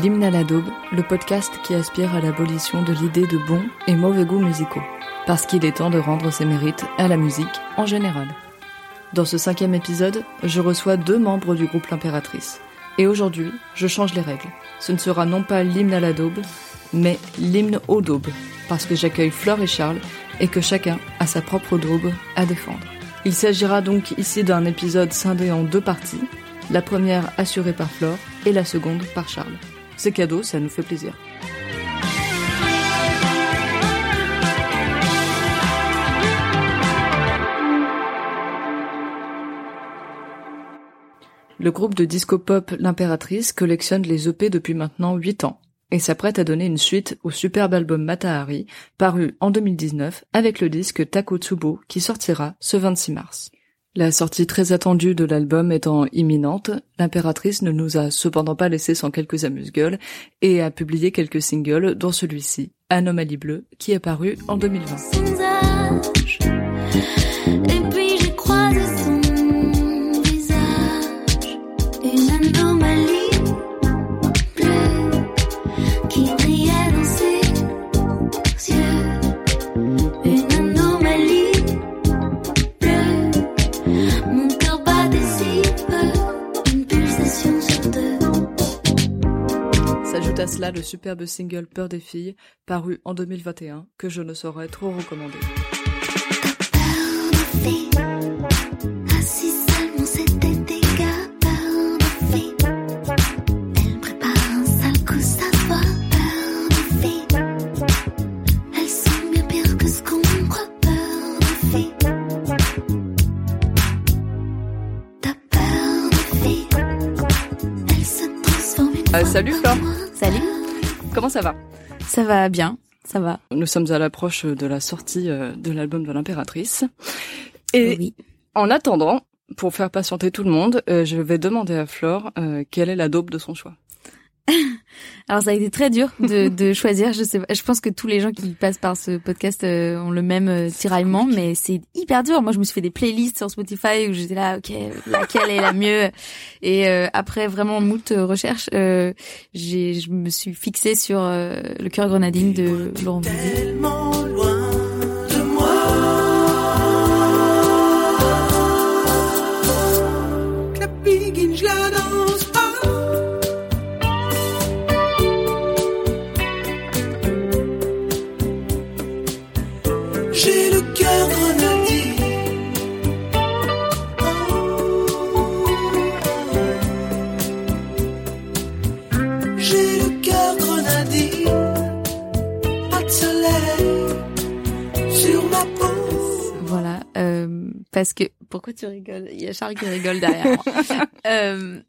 L'hymne à la daube, le podcast qui aspire à l'abolition de l'idée de bons et mauvais goûts musicaux. Parce qu'il est temps de rendre ses mérites à la musique en général. Dans ce cinquième épisode, je reçois deux membres du groupe L'Impératrice. Et aujourd'hui, je change les règles. Ce ne sera non pas l'hymne à la daube, mais l'hymne aux daubes. Parce que j'accueille Flore et Charles et que chacun a sa propre daube à défendre. Il s'agira donc ici d'un épisode scindé en deux parties. La première assurée par Flore et la seconde par Charles. C'est cadeau, ça nous fait plaisir. Le groupe de disco pop L'Impératrice collectionne les EP depuis maintenant 8 ans et s'apprête à donner une suite au superbe album Matahari, paru en 2019 avec le disque Takotsubo qui sortira ce 26 mars. La sortie très attendue de l'album étant imminente, l'impératrice ne nous a cependant pas laissé sans quelques amuse-gueules et a publié quelques singles dont celui-ci, Anomalie Bleue, qui est paru en 2020. S'ajoute à cela le superbe single Peur des filles, paru en 2021, que je ne saurais trop recommander. Euh, salut Flore. Salut, comment ça va? Ça va bien, ça va. Nous sommes à l'approche de la sortie euh, de l'album de l'impératrice. Et oui. en attendant, pour faire patienter tout le monde, euh, je vais demander à Flore euh, quelle est la dope de son choix? Alors ça a été très dur de, de choisir. Je sais, pas, je pense que tous les gens qui passent par ce podcast euh, ont le même euh, tiraillement, mais c'est hyper dur. Moi, je me suis fait des playlists sur Spotify où j'étais là, ok, laquelle est la mieux? Et euh, après vraiment moult recherches, euh, j'ai, je me suis fixée sur euh, le cœur grenadine de Laurent Voulzy. Pourquoi tu rigoles? Il y a Charles qui rigole derrière moi. euh...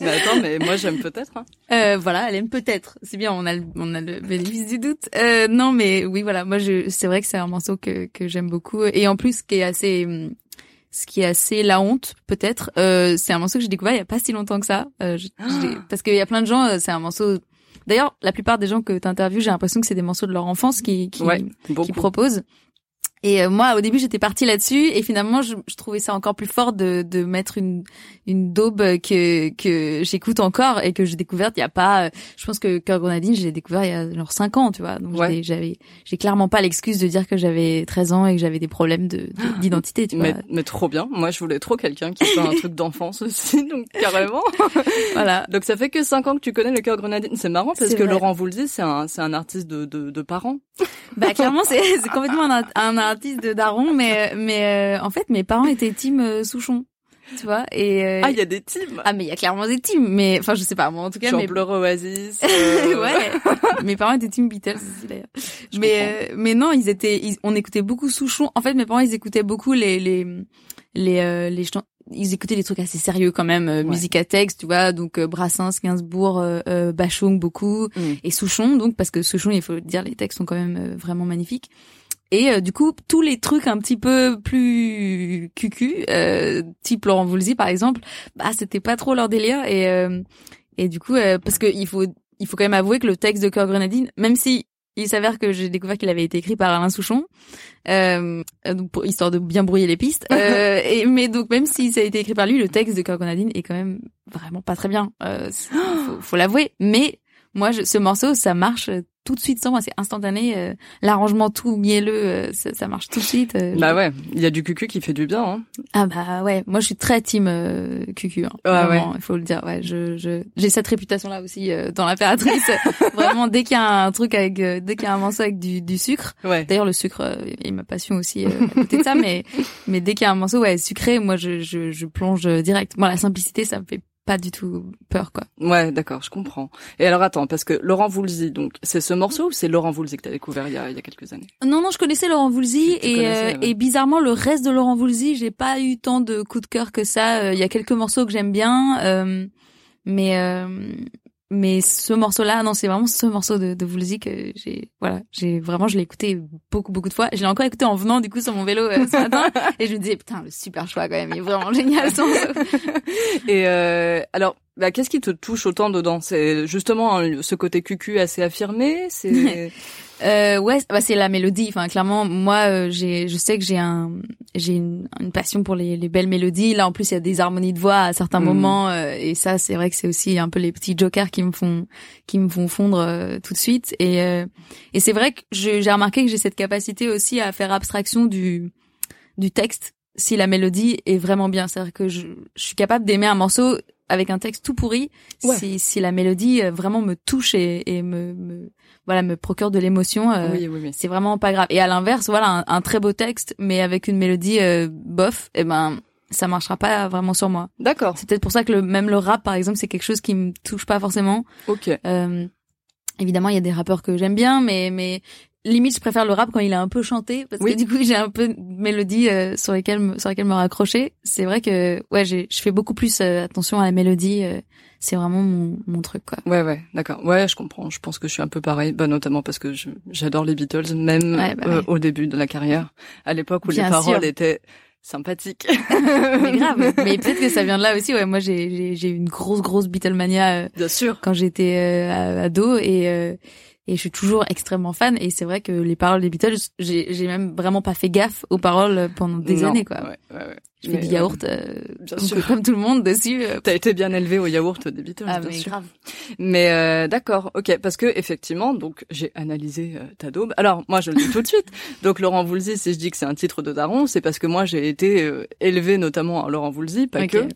Mais attends, mais moi j'aime peut-être. Hein. Euh, voilà, elle aime peut-être. C'est bien, on a le, on a le bénéfice du doute. Euh, non, mais oui, voilà. Moi, je, c'est vrai que c'est un morceau que que j'aime beaucoup. Et en plus, ce qui est assez, ce qui est assez la honte, peut-être, euh, c'est un morceau que j'ai découvert il y a pas si longtemps que ça. Euh, je- j'ai- parce qu'il y a plein de gens, euh, c'est un morceau. D'ailleurs, la plupart des gens que tu interviews, j'ai l'impression que c'est des morceaux de leur enfance qui qui, Ouais, qui proposent. Et euh, moi, au début, j'étais partie là-dessus, et finalement, je, je trouvais ça encore plus fort de, de mettre une une daube que que j'écoute encore et que j'ai découverte il y a pas. euh, Je pense que Cœur Grenadine, j'ai découvert il y a genre 5 ans, tu vois. Donc Ouais. j'avais- j'ai clairement pas l'excuse de dire que j'avais 13 ans et que j'avais des problèmes de de- d'identité, tu vois. Mais, mais trop bien. Moi, je voulais trop quelqu'un qui fait un truc d'enfance aussi, donc carrément. Voilà. Donc ça fait que cinq ans que tu connais le cœur grenadine. C'est marrant parce que vrai. Laurent Voulzy, c'est un, c'est un artiste de, de, de parents. Bah clairement c'est c'est complètement un, un artiste de daron mais mais euh, en fait mes parents étaient team euh, Souchon. tu vois. Et euh, Ah, il y a des teams. ah, mais il y a clairement des teams, mais enfin je sais pas, moi en tout cas, Genre mais Blur Oasis. ouais. mes parents étaient team Beatles aussi d'ailleurs. Mais mais non, ils étaient, ils- on écoutait beaucoup Souchon. En fait, mes parents ils écoutaient beaucoup les les les euh, les ils écoutaient des trucs assez sérieux quand même, euh, Ouais. musique à texte, tu vois, donc euh, Brassens, Gainsbourg, euh, Bachung beaucoup Mm. et Souchon, donc parce que Souchon, il faut le dire, les textes sont quand même vraiment magnifiques. Et euh, du coup, tous les trucs un petit peu plus cucu, euh, type Laurent Voulzy par exemple, bah c'était pas trop leur délire et euh, et du coup euh, parce que il faut il faut quand même avouer que le texte de Cœur Grenadine, même si il s'avère que j'ai découvert qu'il avait été écrit par Alain Souchon, euh, donc pour, histoire de bien brouiller les pistes. Euh, et mais donc même si ça a été écrit par lui, le texte de Cœur Grenadine est quand même vraiment pas très bien. Euh, faut, faut l'avouer. Mais moi, je, ce morceau, ça marche tout de suite sans moi, c'est instantané. euh, L'arrangement tout mielleux, euh, ça, ça marche tout de suite. euh, Bah ouais, il y a du cucu qui fait du bien. Hein. ah bah ouais, moi je suis très team euh, QQ. Hein. Ouais, Vraiment, il faut le dire. Ouais, je je j'ai cette réputation là aussi euh, dans l'impératrice. Vraiment, dès qu'il y a un truc avec, euh, dès qu'il y a un morceau avec du, du sucre. Ouais. D'ailleurs, le sucre est ma passion aussi euh, à côté de ça, mais mais dès qu'il y a un morceau ouais sucré, moi je je je plonge direct. Moi la simplicité, ça me fait pas du tout peur quoi. Ouais, d'accord, je comprends. Et alors attends, parce que Laurent Voulzy, donc c'est ce morceau ou c'est Laurent Voulzy que t'as découvert il y a, il y a quelques années? Non, non, je connaissais Laurent Voulzy et, euh, ouais. et bizarrement le reste de Laurent Voulzy, j'ai pas eu tant de coups de cœur que ça. Euh, Il y a quelques morceaux que j'aime bien, euh, mais euh, mais ce morceau-là, non, c'est vraiment ce morceau de, de Woolsey que j'ai, voilà, j'ai vraiment, je l'ai écouté beaucoup beaucoup de fois. Je l'ai encore écouté en venant du coup sur mon vélo euh, ce matin et je me disais putain, le super choix quand même, il est vraiment génial morceau. Et euh, alors, bah, qu'est-ce qui te touche autant dedans? C'est justement hein, ce côté cucu assez affirmé? C'est Euh, ouais, bah c'est la mélodie. Enfin, clairement, moi, euh, j'ai, je sais que j'ai un, j'ai une, une passion pour les, les belles mélodies. Là, en plus, il y a des harmonies de voix à certains Mm. moments, euh, et ça, c'est vrai que c'est aussi un peu les petits jokers qui me font, qui me font fondre euh, tout de suite. Et, euh, et c'est vrai que j'ai remarqué que j'ai cette capacité aussi à faire abstraction du, du texte si la mélodie est vraiment bien. C'est-à-dire que je, je suis capable d'aimer un morceau avec un texte tout pourri Ouais. si, si la mélodie euh, vraiment me touche et, et me, me voilà me procure de l'émotion. euh, oui, oui, oui. c'est vraiment pas grave. Et à l'inverse, voilà, un, un très beau texte, mais avec une mélodie euh, bof, eh ben, ça marchera pas vraiment sur moi. D'accord. C'est peut-être pour ça que le, même le rap, par exemple, c'est quelque chose qui me touche pas forcément. Ok. Euh, évidemment, il y a des rappeurs que j'aime bien, mais mais limite, je préfère le rap quand il est un peu chanté, parce Oui. que du coup, j'ai un peu de mélodie euh, sur lesquelles sur lesquelles me raccrocher. C'est vrai que ouais, j'ai, je fais beaucoup plus euh, attention à la mélodie. euh, c'est vraiment mon, mon truc, quoi. Ouais, ouais, d'accord. Ouais, je comprends. Je pense que je suis un peu pareil, bah, notamment parce que j'adore les Beatles, même Ouais, bah euh, ouais. au début de la carrière, à l'époque où Bien les paroles sûr. étaient sympathiques. mais grave. Mais peut-être que ça vient de là aussi. Ouais, moi, j'ai, j'ai, j'ai eu une grosse, grosse Beatlemania. euh, Bien sûr. quand j'étais euh, ado et euh, et je suis toujours extrêmement fan et c'est vrai que les paroles des Beatles j'ai même vraiment pas fait gaffe aux paroles pendant des Non. années quoi Ouais, ouais, ouais. Je fais Mais, du yaourt euh, bien sûr. comme tout le monde dessus euh. T'as été bien élevé au yaourt des Beatles, ah bien mais sûr. grave Mais euh, d'accord, ok, parce que effectivement, donc j'ai analysé euh, ta daube. Alors moi, je le dis tout de suite. Donc Laurent Voulzy, si je dis que c'est un titre de daron, c'est parce que moi j'ai été euh, élevé notamment à Laurent Voulzy, pas que.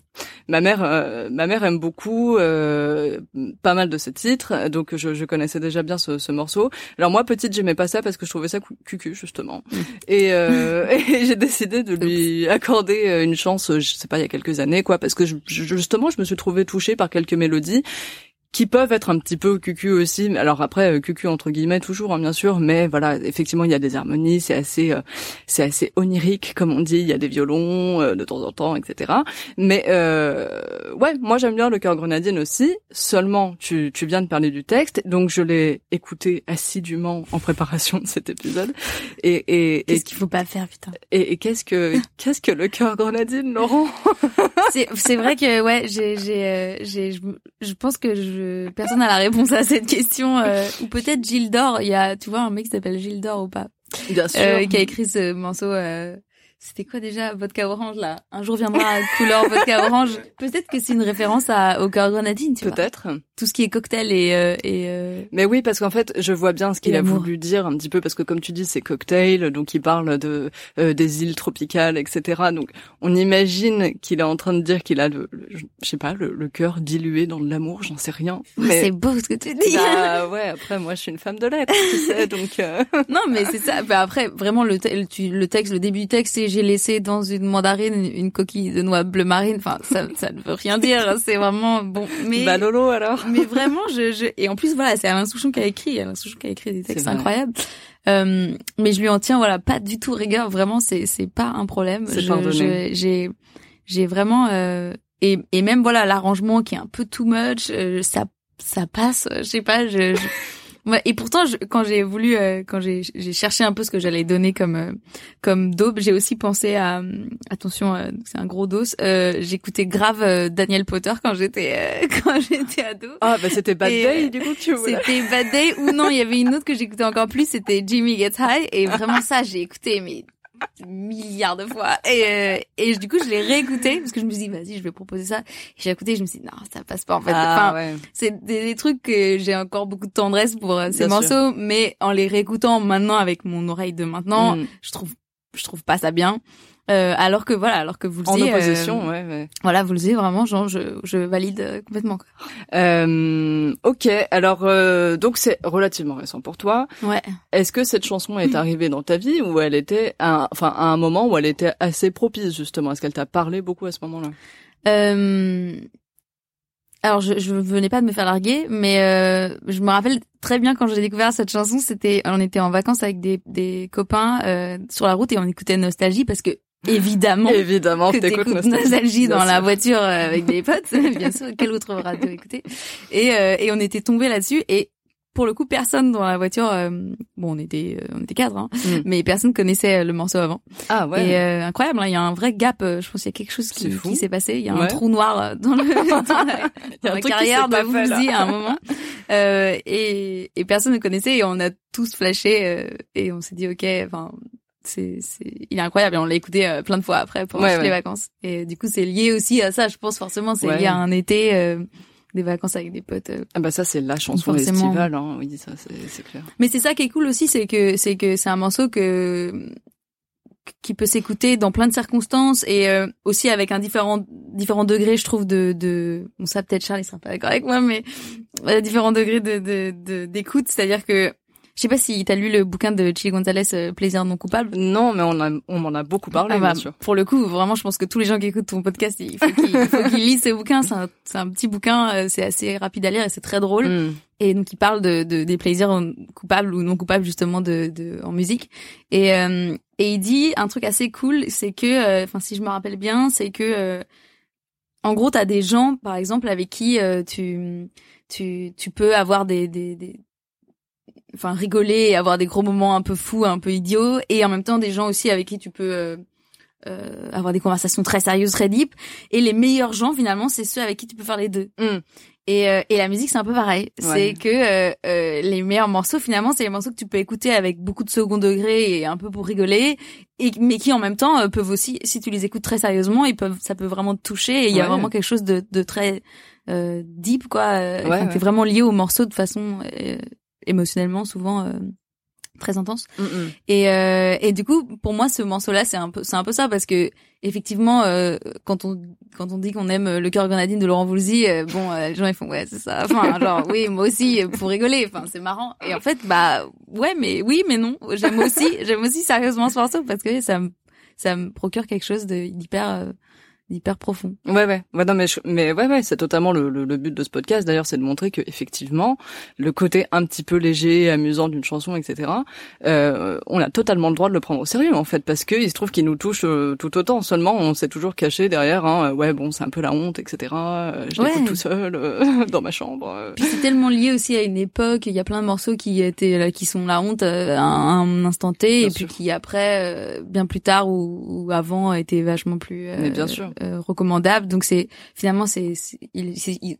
Ma mère, euh, ma mère aime beaucoup euh, pas mal de ses titres, donc je, je connaissais déjà bien ce, ce morceau. Alors moi, petite, j'aimais pas ça parce que je trouvais ça cucu justement, Mm. et, euh, et j'ai décidé de lui accorder euh, une chance, je sais pas, il y a quelques années, quoi, parce que justement, je me suis trouvée touchée par quelques mélodies qui peuvent être un petit peu cucu aussi. Mais Alors après, euh, cucu entre guillemets toujours, hein, bien sûr, mais voilà, effectivement, il y a des harmonies, c'est assez, euh, c'est assez onirique, comme on dit. Il y a des violons euh, de temps en temps, etc. Mais euh, ouais, moi j'aime bien le cœur grenadine aussi. Seulement, tu, tu viens de parler du texte, donc je l'ai écouté assidûment en préparation de cet épisode. Et et et, qu'est-ce qu'il faut pas faire putain et, et qu'est-ce que qu'est-ce que le cœur grenadine, Laurent? C'est c'est vrai que ouais j'ai j'ai euh, j'ai je, je pense que je personne n'a la réponse à cette question euh, ou peut-être Gilles Dor il y a tu vois un mec qui s'appelle Gilles Dor ou pas Bien sûr. euh, qui a écrit ce morceau. Euh, c'était quoi déjà Vodka orange là? Un jour viendra couleur vodka orange. Peut-être que c'est une référence à, au cœur grenadine, tu vois. Peut-être. Tout ce qui est cocktail et euh, et euh, Mais oui, parce qu'en fait, je vois bien ce qu'il a voulu dire un petit peu, parce que comme tu dis, c'est cocktail, donc il parle de euh, des îles tropicales, etc. Donc on imagine qu'il est en train de dire qu'il a le, le- je sais pas, le, le cœur dilué dans de l'amour, j'en sais rien. ouais, c'est beau ce que tu dis. bah ouais, après moi je suis une femme de lettres, tu sais, donc euh, non mais c'est ça. Bah, après vraiment le, te- le texte, le début du texte, c'est j'ai laissé dans une mandarine une, coquille de noix bleu marine. Enfin, ça ça ne veut rien dire. C'est vraiment bon. Mais Bah Lolo alors. mais vraiment, je, je et en plus voilà, c'est Alain Souchon qui a écrit, Alain Souchon qui a écrit des textes incroyables. Euh, mais je lui en tiens voilà pas du tout rigueur. Vraiment, c'est c'est pas un problème. Je- J'ai j'ai vraiment euh, et et même voilà l'arrangement qui est un peu too much, euh, ça ça passe. Je sais pas, je, et pourtant, je- quand j'ai voulu, euh, quand j'ai j'ai cherché un peu ce que j'allais donner comme euh, comme daube, j'ai aussi pensé à euh, attention, euh, c'est un gros dos. Euh, J'écoutais grave euh, Daniel Potter quand j'étais euh, quand j'étais ado. Ah bah c'était Bad Et, Day du coup tu voulais. C'était Bad Day ou non, il y avait une autre que j'écoutais encore plus, c'était Jimmy Gets High et vraiment ça j'ai écouté mais milliards de fois. Et euh, et du coup je l'ai réécouté parce que je me suis dit vas-y je vais proposer ça. Et j'ai écouté je me suis dit non ça passe pas en fait. Ah enfin ouais. c'est des, des trucs que j'ai encore beaucoup de tendresse pour euh, ces Bien morceaux mais en les réécoutant maintenant avec mon oreille de maintenant Mm. je trouve je trouve pas ça bien euh, alors que voilà alors que vous le En opposition, euh, ouais, ouais. voilà vous le disiez vraiment genre je je valide euh, complètement. Euh, ok, alors euh, donc c'est relativement récent pour toi. ouais Est-ce que cette chanson est arrivée dans ta vie ou elle était, à, enfin à un moment où elle était assez propice justement? Est-ce qu'elle t'a parlé beaucoup à ce moment-là? Euh, alors je, je venais pas de me faire larguer, mais euh, je me rappelle très bien quand j'ai découvert cette chanson, c'était on était en vacances avec des, des copains euh, sur la route et on écoutait Nostalgie parce que évidemment Évidemment, que t'écoutes Nostalgie, dans la voiture euh, avec des potes, bien sûr, quelle autre radio écouter? Et euh, et on était tombé là-dessus et pour le coup personne dans la voiture euh, bon on était euh, on était quatre hein, Mm. mais personne connaissait le morceau avant Ah ouais. et euh, incroyable, hein, il y a un vrai gap. je pense qu'il y a quelque chose qui, s'est passé. Il y a un trou noir dans, le, dans la, dans la carrière de. Woolsey à un moment. Euh, et, et personne ne connaissait et on a tous flashé euh, et on s'est dit ok, enfin c'est il est incroyable et on l'a écouté euh, plein de fois après Ouais, toutes les vacances. Et du coup c'est lié aussi à ça. Je pense forcément c'est Ouais. lié à un été. euh, des vacances avec des potes. euh. Ah bah ça c'est la chanson Forcément. estivale, hein. oui ça c'est clair. Mais c'est ça qui est cool aussi, c'est que c'est que c'est un morceau que qui peut s'écouter dans plein de circonstances et euh, aussi avec un différent différents degrés je trouve de de bon ça peut-être Charles il sera pas d'accord avec moi mais euh, différents degrés de de de- d'écoute c'est-à-dire que je sais pas si t'as lu le bouquin de Chili Gonzalez euh, Plaisir non coupable Non mais on a on m'en a beaucoup parlé Ah bah, bien sûr. pour le coup vraiment je pense que tous les gens qui écoutent ton podcast il faut qu'ils lisent ce bouquin c'est un un petit bouquin euh, c'est assez rapide à lire et c'est très drôle Mm. et donc il parle de, de des plaisirs coupables ou non coupables justement de, de en musique et euh, et il dit un truc assez cool c'est que euh, enfin si je me rappelle bien c'est que euh, en gros t'as des gens par exemple avec qui euh, tu tu tu peux avoir des des, des enfin rigoler et avoir des gros moments un peu fous un peu idiots et en même temps des gens aussi avec qui tu peux euh, euh, avoir des conversations très sérieuses très deep et les meilleurs gens finalement c'est ceux avec qui tu peux faire les deux Mm. et, euh, et la musique, c'est un peu pareil. Ouais. C'est que euh, euh, les meilleurs morceaux, finalement, c'est les morceaux que tu peux écouter avec beaucoup de second degré et un peu pour rigoler, et mais qui en même temps euh, peuvent aussi, si tu les écoutes très sérieusement, ils peuvent, ça peut vraiment te toucher. Et il y a vraiment quelque chose de, de très euh, deep, quoi. Ouais, t'es vraiment lié au morceau de façon euh, émotionnellement souvent euh, très intense. Mm, mm. Et, euh, et du coup, pour moi, ce morceau-là, c'est un peu, c'est un peu ça parce que effectivement, euh, quand on quand on dit qu'on aime le cœur grenadine de Laurent Voulzy, euh, bon, euh, les gens ils font ouais, c'est ça. Enfin, genre oui, moi aussi euh, pour rigoler. Enfin, c'est marrant. Et en fait, bah ouais, mais oui, mais non. J'aime aussi, j'aime aussi sérieusement ce morceau parce que ça me ça me procure quelque chose d'hyper d'hyper profond. Ouais, ouais, ouais, non, mais, je- mais ouais, ouais, c'est totalement le, le, le but de ce podcast. D'ailleurs, c'est de montrer que effectivement, le côté un petit peu léger, amusant d'une chanson, etc. Euh, on a totalement le droit de le prendre au sérieux, en fait, parce que il se trouve qu'il nous touche euh, tout autant. Seulement, on s'est toujours caché derrière. Hein, euh, ouais, bon, c'est un peu la honte, etc. Euh, je l'écoute Ouais. tout seul euh, dans ma chambre. Puis c'est tellement lié aussi à une époque. Il y a plein de morceaux qui étaient là, qui sont la honte euh, à un instant T, Bien et puis qui après, euh, bien plus tard ou, ou avant, étaient vachement plus euh, Mais bien sûr. Euh, recommandables. Donc c'est finalement c'est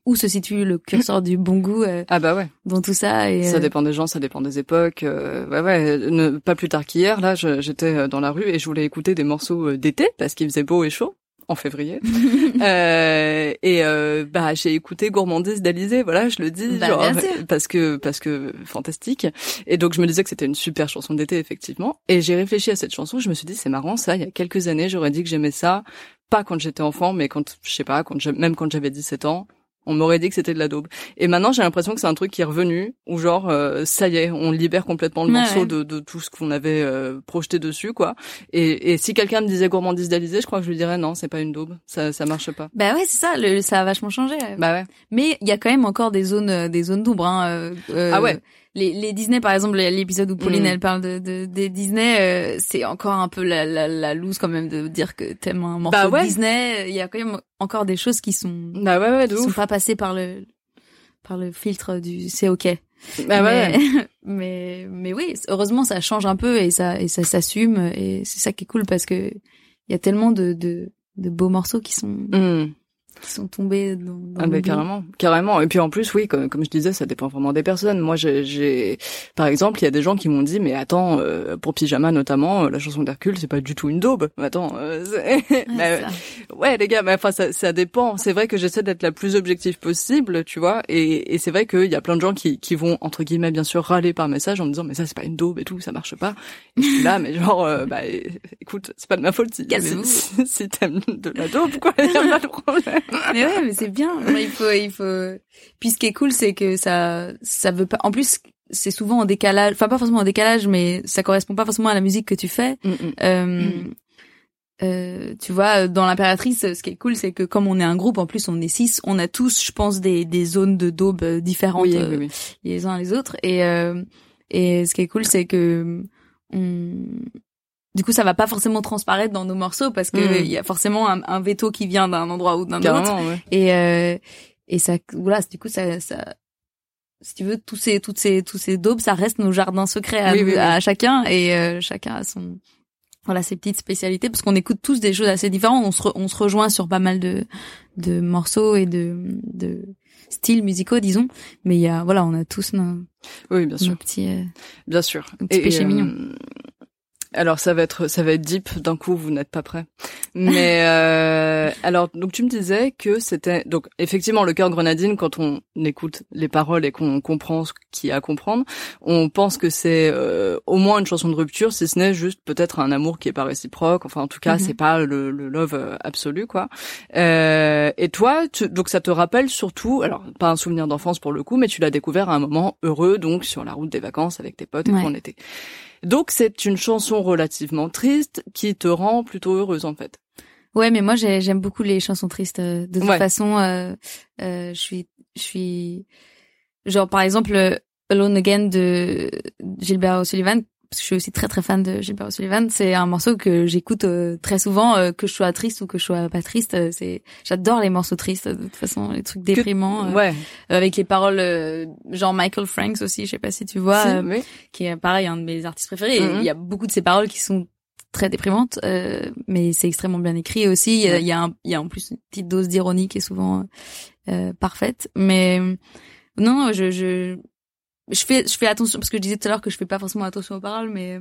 où se situe le curseur du bon goût euh, Ah bah ouais. dans tout ça. Et Ça euh, dépend des gens, ça dépend des époques. euh, ouais, ouais. Ne, pas plus tard qu'hier, là, j'étais dans la rue et je voulais écouter des morceaux d'été parce qu'il faisait beau et chaud en février. euh, et euh, bah j'ai écouté Gourmandise d'Alizé, voilà, je le dis, Bah, genre, parce que parce que fantastique. Et donc je me disais que c'était une super chanson d'été effectivement. Et j'ai réfléchi à cette chanson, je me suis dit c'est marrant ça. Il y a quelques années, j'aurais dit que j'aimais ça, pas quand j'étais enfant, mais quand je sais pas, quand même quand j'avais 17 ans on m'aurait dit que c'était de la daube. Et maintenant, j'ai l'impression que c'est un truc qui est revenu, où genre, euh, ça y est, on libère complètement le Ouais, morceau ouais. de, de tout ce qu'on avait euh, projeté dessus, quoi. Et, et si quelqu'un me disait gourmandise idéalisée, je crois que je lui dirais non, c'est pas une daube, ça, ça marche pas. Bah ouais, c'est ça, le, ça a vachement changé. Bah ouais. Mais il y a quand même encore des zones, euh, des zones d'ombre. Hein, euh, euh, Ah ouais. Les, les Disney, par exemple, l'épisode où Pauline Mm. elle parle de, de des Disney, euh, c'est encore un peu la, la, la loose quand même de dire que t'aimes un morceau Bah ouais. de Disney. Il y a quand même encore des choses qui sont Bah ouais, ouais, qui sont pas passées par le par le filtre du c'est ok. Bah ouais. mais, mais mais oui, heureusement ça change un peu et ça et ça s'assume et c'est ça qui est cool parce que il y a tellement de de de beaux morceaux qui sont Hmm. Qui sont tombés dans, dans Ah bah carrément, carrément. Et puis en plus, oui, comme, comme je disais, ça dépend vraiment des personnes. Moi, j'ai, par exemple, il y a des gens qui m'ont dit, mais attends, euh, pour Pyjama notamment, euh, la chanson d'Hercule, c'est pas du tout une daube. Mais Attends, euh, Ouais, mais- ouais, les gars, mais enfin, ça, ça dépend. C'est vrai que j'essaie d'être la plus objective possible, tu vois. Et, et c'est vrai qu'il y a plein de gens qui, qui vont entre guillemets, bien sûr, râler par message en me disant, mais ça, c'est pas une daube et tout, ça marche pas. Et je suis là, mais genre, euh, bah, écoute, c'est pas de ma faute si, si, si t'aimes de la daube, quoi. Y a pas de problème. Mais ouais, mais c'est bien. Il faut, il faut. Puis ce qui est cool, c'est que ça, ça veut pas. En plus, c'est souvent en décalage. Enfin, pas forcément en décalage, mais ça correspond pas forcément à la musique que tu fais. Mm, mm. Euh, Mm. euh, tu vois, dans l'impératrice, ce qui est cool, c'est que comme on est un groupe, en plus on est six, on a tous, je pense, des, des zones de daube euh, différentes Oui, euh, oui, oui. les uns les autres. Et euh, et ce qui est cool, c'est que on du coup, ça va pas forcément transparaître dans nos morceaux parce que Mm. y a forcément un, un veto qui vient d'un endroit ou d'un autre. Ouais. Et euh, et ça, voilà, du coup, ça, ça, si tu veux, tous ces, toutes ces, tous ces daubes, ça reste nos jardins secrets à, Oui, nous- oui, oui. à chacun et euh, chacun a son, voilà, ses petites spécialités parce qu'on écoute tous des choses assez différentes. On se, re- on se rejoint sur pas mal de, de morceaux et de, de styles musicaux, disons. Mais il y a, voilà, on a tous nos, Oui, bien sûr, nos petits. euh, bien sûr. Un petit péché mignon. Alors ça va être ça va être deep d'un coup, vous n'êtes pas prêts. Mais euh, alors donc tu me disais que c'était donc effectivement le cœur grenadine quand on écoute les paroles et qu'on comprend ce qu'il y a à comprendre, on pense que c'est euh, au moins une chanson de rupture, si ce n'est juste peut-être un amour qui est pas réciproque. Enfin en tout cas Mhm. c'est pas le, le love euh, absolu quoi. Euh, et toi tu- donc ça te rappelle surtout alors pas un souvenir d'enfance pour le coup, mais tu l'as découvert à un moment heureux donc sur la route des vacances avec tes potes et Ouais. en été. Donc c'est une chanson relativement triste qui te rend plutôt heureuse en fait. Ouais, mais moi j'ai- j'aime beaucoup les chansons tristes. euh, De toute Ouais. façon, euh, euh, je suis, je suis, genre par exemple Alone Again de Gilbert O'Sullivan. Parce que je suis aussi très très fan de Gilbert O'Sullivan. C'est un morceau que j'écoute euh, très souvent, euh, que je sois triste ou que je sois pas triste. euh, c'est, j'adore les morceaux tristes. De toute façon, les trucs déprimants, euh, Ouais. avec les paroles euh, genre Michael Franks aussi. Je sais pas si tu vois. Si, oui. qui est pareil un de mes artistes préférés. Mhm. Il y a beaucoup de ces paroles qui sont très déprimantes, euh, mais c'est extrêmement bien écrit aussi. Il y a, Ouais. il y a, un- il y a en plus une petite dose d'ironie qui est souvent euh, parfaite. Mais non, je, je je fais je fais attention parce que je disais tout à l'heure que je fais pas forcément attention aux paroles, mais,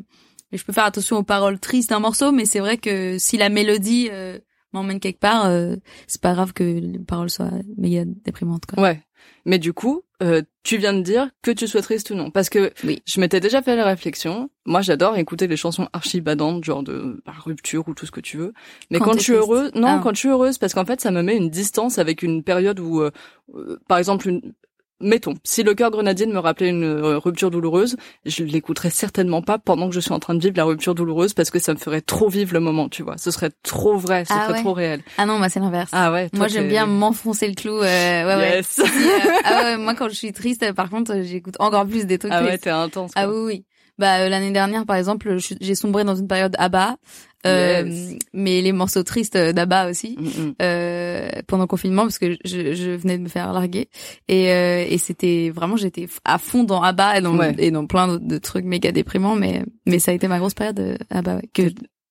mais je peux faire attention aux paroles tristes d'un morceau. Mais c'est vrai que si la mélodie euh, m'emmène quelque part, euh, c'est pas grave que les paroles soient méga déprimantes. Quoi. Ouais. Mais du coup, euh, tu viens de dire que tu sois triste ou non. Parce que Oui. je m'étais déjà fait la réflexion. Moi, j'adore écouter les chansons archi badantes, genre de bah, rupture ou tout ce que tu veux. Mais Quand je suis heureuse, non, Ah. quand je suis heureuse, parce qu'en fait, ça me met une distance avec une période où, euh, euh, par exemple, une... Mettons, si le cœur grenadine me rappelait une euh, rupture douloureuse, je l'écouterais certainement pas pendant que je suis en train de vivre la rupture douloureuse parce que ça me ferait trop vivre le moment, tu vois. Ce serait trop vrai, ce Ah serait ouais. trop réel. Ah non, moi c'est l'inverse. Ah ouais. Moi, j'aime bien m'enfoncer le clou. Euh, ouais, ouais. Yes. Si, euh, ah ouais, moi, quand je suis triste, par contre, j'écoute encore plus des trucs Ah ouais, t'es intense. Ah oui, oui. Bah euh, l'année dernière, par exemple, j'ai sombré dans une période ABBA, euh, Yes. mais les morceaux tristes euh, d'ABBA aussi. Mm, mm. Euh, pendant le confinement parce que je, je venais de me faire larguer et, euh, et c'était vraiment j'étais à fond dans ABBA et dans, Ouais. et dans plein de, de trucs méga déprimants mais mais ça a été ma grosse période euh, ABBA ouais, que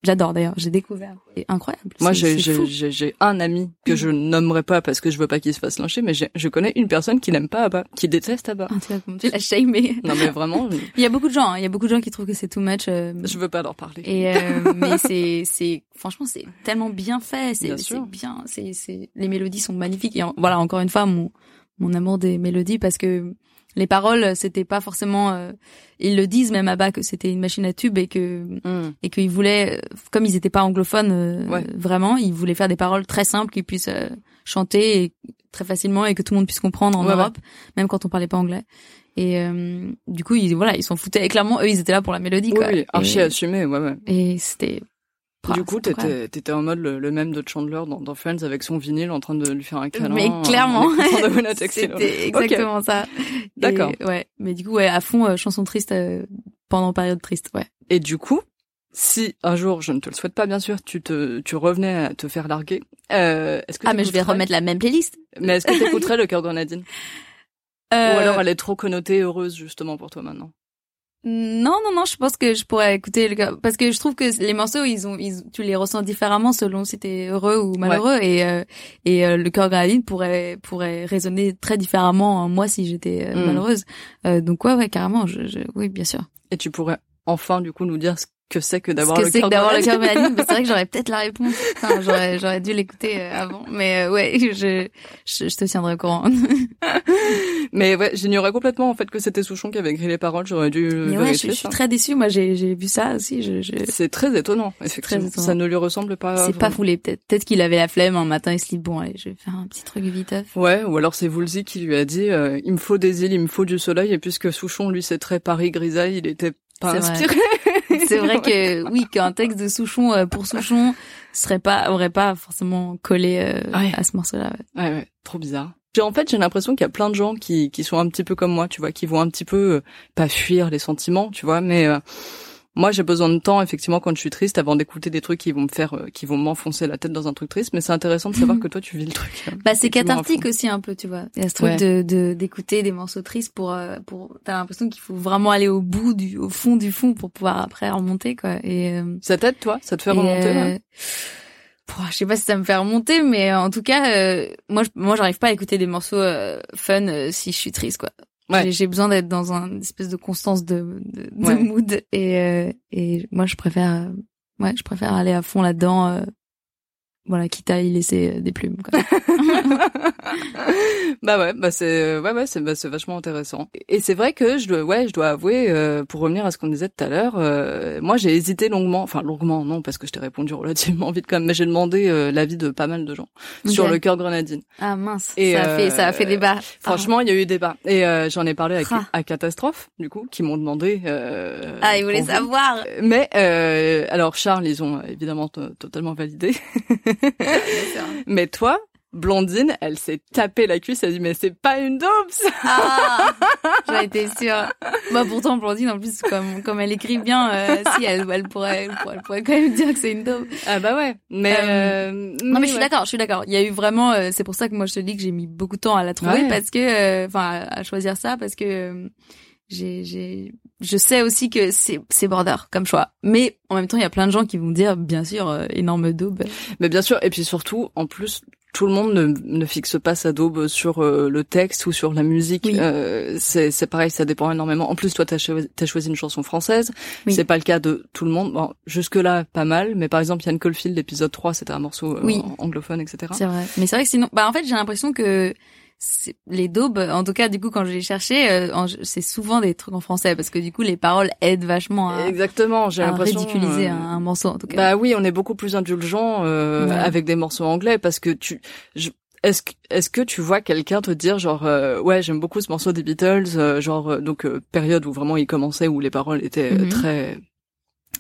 j'adore d'ailleurs j'ai découvert c'est incroyable Moi, j'ai un ami que je nommerai pas parce que je veux pas qu'il se fasse lyncher, mais je connais une personne qui n'aime pas Abba, qui déteste Abba. Ah, tu vois comment tu l'as shamé. Non mais vraiment, Il y a beaucoup de gens, hein, il y a beaucoup de gens qui trouvent que c'est too much. euh, je veux pas leur parler. et euh, mais c'est c'est franchement c'est tellement bien fait, c'est Bien c'est bien, c'est c'est les mélodies sont magnifiques et en- voilà encore une fois mon mon amour des mélodies parce que les paroles c'était pas forcément euh, ils le disent même à bas que c'était une machine à tube et que Mm. et qu'ils voulaient euh, comme ils étaient pas anglophones euh, Ouais. vraiment ils voulaient faire des paroles très simples qu'ils puissent euh, chanter et très facilement et que tout le monde puisse comprendre en Ouais, ouais. Europe, même quand on parlait pas anglais. Et euh, du coup, ils, voilà, ils s'en foutaient. Et clairement, eux, ils étaient là pour la mélodie, Oui, quoi. oui, archi et, assumé, ouais, ouais. et c'était. Du coup, t'étais, t'étais en mode le, le même de Chandler dans, dans Friends avec son vinyle en train de lui faire un câlin. Mais en clairement, c'était exactement ça. D'accord. Et, ouais, mais du coup, ouais, à fond, euh, chanson triste euh, pendant période triste, ouais. Et du coup, si un jour, je ne te le souhaite pas bien sûr, tu te, tu revenais à te faire larguer, euh, est-ce que Ah, mais je vais remettre la même playlist. Mais est-ce que t'écouterais le cœur grenadine Ou Euh, alors elle est trop connotée heureuse justement pour toi maintenant? Non, non, non, je pense que je pourrais écouter le parce que je trouve que les morceaux, ils ont, ils, tu les ressens différemment selon si t'es heureux ou malheureux et euh, et euh, le cœur grenadine pourrait pourrait résonner très différemment en moi si j'étais euh, Mm. malheureuse. Euh, donc ouais, ouais, carrément, je, je, oui, bien sûr. Et tu pourrais enfin du coup nous dire ce que c'est que d'avoir le cœur que d'avoir le cœur mais c'est vrai que j'aurais peut-être la réponse. Putain, j'aurais j'aurais dû l'écouter euh, avant, mais euh, ouais, je, je je te tiendrai au courant. Mais ouais, j'ignorais complètement en fait que c'était Souchon qui avait écrit les paroles. J'aurais dû mais ouais, je, je suis très déçue. Moi, j'ai vu ça aussi. Je, je... C'est très étonnant, effectivement. étonnant. Ça ne lui ressemble pas. C'est pas foulé, peut-être. Peut-être qu'il avait la flemme un matin, il se dit bon, allez, je vais faire un petit truc viteuf. Ouais, ou alors c'est Woolsey qui lui a dit euh, il me faut des îles, il me faut du soleil, et puisque Souchon lui c'est très Paris grisaille, il était pas inspiré. C'est vrai que oui, qu'un texte de Souchon euh, pour Souchon serait pas aurait pas forcément collé euh, Ouais. à ce morceau-là. ouais. Ouais, ouais, trop bizarre. J'ai- En fait, j'ai l'impression qu'il y a plein de gens qui, qui sont un petit peu comme moi, tu vois, qui vont un petit peu, euh, pas fuir les sentiments, tu vois, mais euh, moi, j'ai besoin de temps, effectivement, quand je suis triste, avant d'écouter des trucs qui vont me faire, euh, qui vont m'enfoncer la tête dans un truc triste, mais c'est intéressant de savoir que toi, tu vis le truc. euh, Bah c'est cathartique aussi un peu, tu vois. Il y a ce truc Ouais. de de d'écouter des morceaux tristes pour euh, pour t'as l'impression qu'il faut vraiment aller au bout du au fond du fond pour pouvoir après remonter quoi. Et euh, Ça t'aide, toi? Ça te fait remonter, euh, là? pouah, je sais pas si ça me fait remonter, mais euh, en tout cas, euh, moi, je- moi, j'arrive pas à écouter des morceaux euh, fun euh, si je suis triste, quoi. Ouais. J'ai- besoin d'être dans un une espèce de constance de, de, de Ouais. mood et euh, et moi, je préfère, ouais, je préfère aller à fond là-dedans. Euh, voilà, quitte à y laisser euh, des plumes. Quoi. bah ouais, bah c'est ouais ouais c'est bah c'est vachement intéressant. Et c'est vrai que je dois ouais je dois avouer euh, pour revenir à ce qu'on disait tout à l'heure, euh, moi j'ai hésité longuement, enfin longuement non parce que je t'ai répondu relativement vite quand même, mais j'ai demandé euh, l'avis de pas mal de gens sur le cœur grenadine. Ah mince, Et, ça a fait euh, ça a fait débat. Franchement, il y a eu débat et euh, j'en ai parlé avec Ah. à catastrophe du coup qui m'ont demandé. Euh, ah, il voulait qu'on- savoir. Mais euh, alors Charles, ils ont euh, évidemment totalement validé. mais toi, Blondine, elle s'est tapée la cuisse, elle a dit mais c'est pas une daube ça. Ah, j'en étais sûre. Bah pourtant Blondine en plus comme comme elle écrit bien, euh, si elle elle pourrait, elle pourrait elle pourrait quand même dire que c'est une daube. Ah bah ouais. Mais, Euh, euh, Non mais je suis d'accord, je suis d'accord. Il y a eu vraiment, euh, c'est pour ça que moi je te dis que j'ai mis beaucoup de temps à la trouver Ouais. parce que, enfin, à, à choisir ça parce que euh, j'ai, j'ai, je sais aussi que c'est, c'est border comme choix. Mais en même temps, il y a plein de gens qui vont dire, bien sûr, euh, énorme daube. Mais bien sûr, et puis surtout, en plus, tout le monde ne, ne fixe pas sa daube sur euh, le texte ou sur la musique. Oui. Euh, c'est c'est pareil, ça dépend énormément. En plus, toi, t'as choisi, t'as choisi une chanson française. Oui. C'est pas le cas de tout le monde. Bon, jusque là, pas mal. Mais par exemple, Yann Caulfield, l'épisode 3, c'était un morceau euh, Oui. anglophone, etc. C'est vrai. Mais c'est vrai que sinon, bah en fait, j'ai l'impression que les daubes, en tout cas, du coup, quand je les cherchais, euh, c'est souvent des trucs en français parce que du coup, les paroles aident vachement à, Exactement, j'ai l'impression. ridiculiser euh, un, morceau, en tout cas. Bah oui, on est beaucoup plus indulgent euh, Ouais. avec des morceaux anglais parce que tu. je- est-ce que est-ce que tu vois quelqu'un te dire genre euh, ouais j'aime beaucoup ce morceau des Beatles euh, genre euh, donc euh, période où vraiment il commençait où les paroles étaient Mhm. très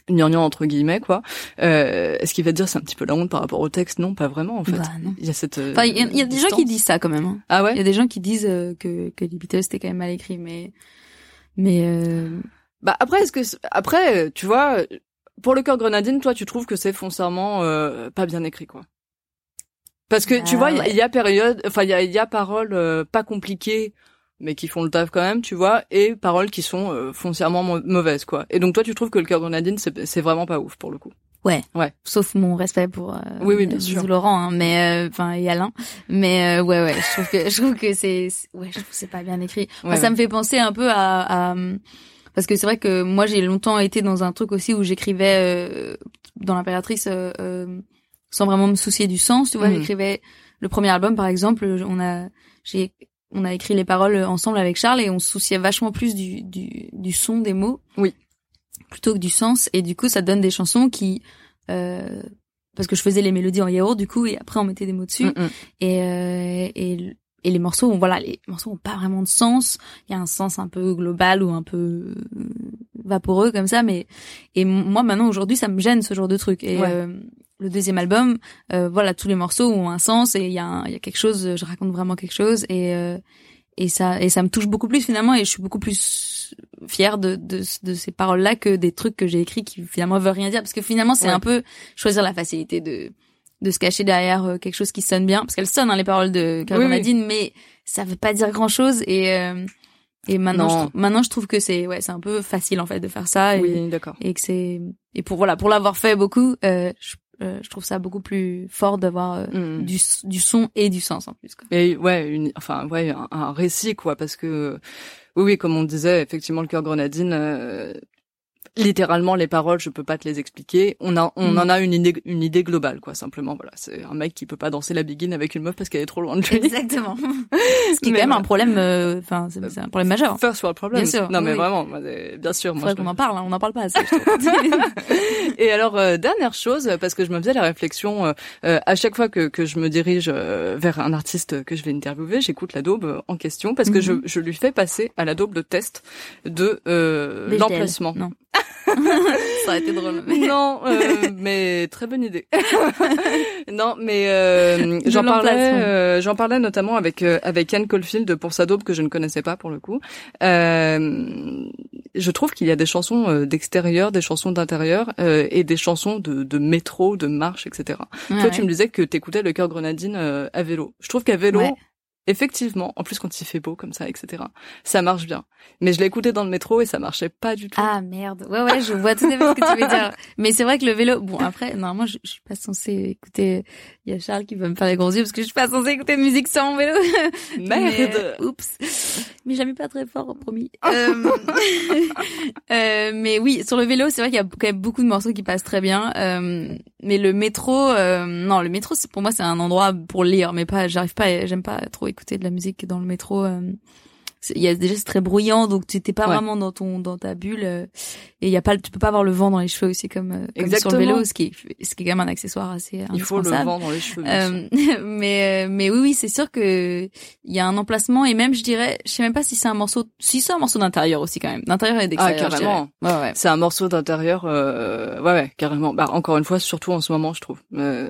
gnangnan entre guillemets quoi euh, est-ce qu'il va te dire c'est un petit peu la honte par rapport au texte non pas vraiment en fait Bah, non. il y a cette euh, Enfin, il y, a- il y a des gens qui disent ça quand même. hein. ah Il y ouais a des gens qui disent euh, que que les Beatles c'était quand même mal écrit, mais mais euh, bah après est-ce que après tu vois pour le cœur grenadine toi tu trouves que c'est foncièrement euh, pas bien écrit quoi Parce que tu Ah, vois, il y a- ouais. il y, a période, enfin il y a, il y a paroles euh, pas compliquées, mais qui font le taf quand même, tu vois, et paroles qui sont euh, foncièrement mau- mauvaises, quoi. Et donc toi, tu trouves que le cœur de Nadine, c'est vraiment pas ouf pour le coup. sauf mon respect pour euh, Oui, oui, bien bisous sûr. Laurent, hein, mais euh, enfin et Alain, mais euh, ouais ouais, je trouve que je trouve que c'est ouais, je trouve c'est pas bien écrit. Enfin, Ouais, ça ouais. me fait penser un peu à, à parce que c'est vrai que moi j'ai longtemps été dans un truc aussi où j'écrivais euh, dans l'impératrice euh, euh, sans vraiment me soucier du sens, tu vois, Mhm. j'écrivais le premier album par exemple, on a j'ai on a écrit les paroles ensemble avec Charles et on se souciait vachement plus du du, du son des mots. Oui. Plutôt que du sens et du coup ça donne des chansons qui euh, parce que je faisais les mélodies en yaourt du coup et après on mettait des mots dessus Mm, mm. et, euh, et et les morceaux ont, voilà les morceaux ont pas vraiment de sens il y a un sens un peu global ou un peu euh, vaporeux comme ça mais et moi maintenant aujourd'hui ça me gêne ce genre de truc et Ouais. euh, le deuxième album euh, voilà tous les morceaux ont un sens et il y a un- y a quelque chose je raconte vraiment quelque chose et euh, et ça et ça me touche beaucoup plus finalement et je suis beaucoup plus fière de de, de ces paroles là que des trucs que j'ai écrits qui finalement veulent rien dire parce que finalement c'est Ouais. un peu choisir la facilité de de se cacher derrière euh, quelque chose qui sonne bien parce qu'elles sonnent hein, les paroles de Carl Oui, mais ça veut pas dire grand chose et euh, et maintenant Non. je, maintenant je trouve que c'est ouais c'est un peu facile en fait de faire ça et, Oui, d'accord. et que c'est et pour voilà pour l'avoir fait beaucoup euh, je, euh, je trouve ça beaucoup plus fort d'avoir euh, Mm. du du son et du sens en plus quoi. Et ouais, une, enfin ouais, un, un récit quoi, parce que oui, oui, comme on disait, effectivement, le cœur grenadine, euh, littéralement les paroles, je peux pas te les expliquer. On a, on Mm. en a une idée, une idée globale quoi, simplement. Voilà, c'est un mec qui peut pas danser la biguine avec une meuf parce qu'elle est trop loin de lui. Exactement. Ce qui est Mais quand même voilà. un problème, euh, enfin, c'est c'est un problème majeur. First world problem. Bien sûr, Non mais oui. vraiment, moi, bien sûr. Moi, Faudrait je- qu'on en parle, hein, on en parle pas assez. Et alors euh, dernière chose, parce que je me faisais la réflexion euh, euh, à chaque fois que, que je me dirige euh, vers un artiste que je vais interviewer, j'écoute la daube euh, en question parce que je, Mhm. je lui fais passer à la daube le test de euh, l'emplacement. Ça aurait été drôle. mais- Non, euh, mais très bonne idée. non, mais euh, j'en parlais, euh, j'en parlais notamment avec euh, avec Anne Caulfield pour sa daube que je ne connaissais pas pour le coup. Euh, je trouve qu'il y a des chansons euh, d'extérieur, des chansons d'intérieur euh, et des chansons de, de métro, de marche, etc. Toi, tu me disais que t'écoutais le cœur grenadine à vélo. Je trouve qu'à vélo, Ouais. Effectivement, en plus quand il fait beau comme ça, etc., ça marche bien. Mais je l'ai écouté dans le métro et ça marchait pas du tout. Ah merde. Ouais ouais, je vois tout à fait ce que tu veux dire. Mais c'est vrai que le vélo, bon après, normalement, je, je suis pas censée écouter. Il y a Charles qui va me faire les gros yeux parce que je suis pas censée écouter de musique sans mon vélo. Merde. Mais, oups. Mais jamais pas très fort, promis. Euh, euh, mais oui, sur le vélo, c'est vrai qu'il y a quand même beaucoup de morceaux qui passent très bien. Euh, mais le métro, euh, non, le métro, c'est pour moi, c'est un endroit pour lire, mais pas, j'arrive pas, j'aime pas trop écouter de la musique dans le métro. Il y a déjà c'est très bruyant, donc tu t'es pas Ouais. vraiment dans ton dans ta bulle. euh, et il y a pas, tu peux pas avoir le vent dans les cheveux aussi comme, euh, comme sur le vélo, ce qui est ce qui est quand même un accessoire assez Il faut le vent dans les cheveux. Euh, mais euh, mais oui oui c'est sûr que il y a un emplacement et même je dirais je sais même pas si c'est un morceau si c'est un morceau d'intérieur aussi quand même d'intérieur et d'extérieur je carrément. ouais ouais C'est un morceau d'intérieur, euh, ouais, ouais, carrément. Bah, encore une fois, surtout en ce moment, je trouve. Euh,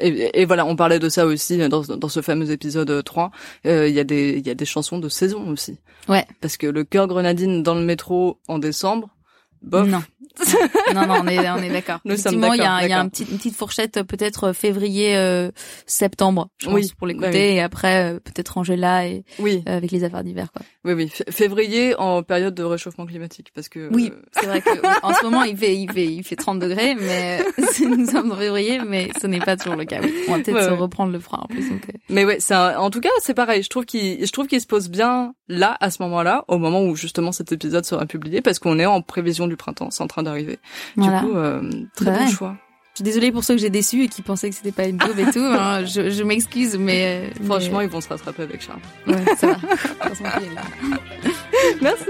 et, et voilà, on parlait de ça aussi dans, dans ce fameux épisode 3. Euh, Il y a des, il y a des chansons de saison aussi. Ouais. Parce que le cœur grenadine dans le métro en décembre, bof. non non non on est on est d'accord effectivement il y a y un petit, une petite fourchette euh, peut-être euh, février euh, septembre je pense Oui, pour l'écouter bah oui. et après euh, peut-être ranger là et Oui, euh, avec les affaires d'hiver quoi oui, oui. Février en période de réchauffement climatique, parce que. oui c'est vrai que en ce moment il fait il fait il fait 30 degrés mais nous sommes en février mais ce n'est pas toujours le cas oui. on va peut-être Ouais, se ouais. reprendre le frein en plus donc Mais ouais, c'est un- en tout cas, c'est pareil. Je trouve qu'il, je trouve qu'il se pose bien là, à ce moment-là, au moment où justement cet épisode sera publié, parce qu'on est en prévision du printemps, c'est en train d'arriver. voilà Du coup, euh, très Bah bon ouais. choix. Je suis désolée pour ceux que j'ai déçus et qui pensaient que c'était pas une daube et tout. hein. Je, je m'excuse, mais euh, Franchement, ils vont se rattraper avec Charles. mais- ouais, ça va. Merci.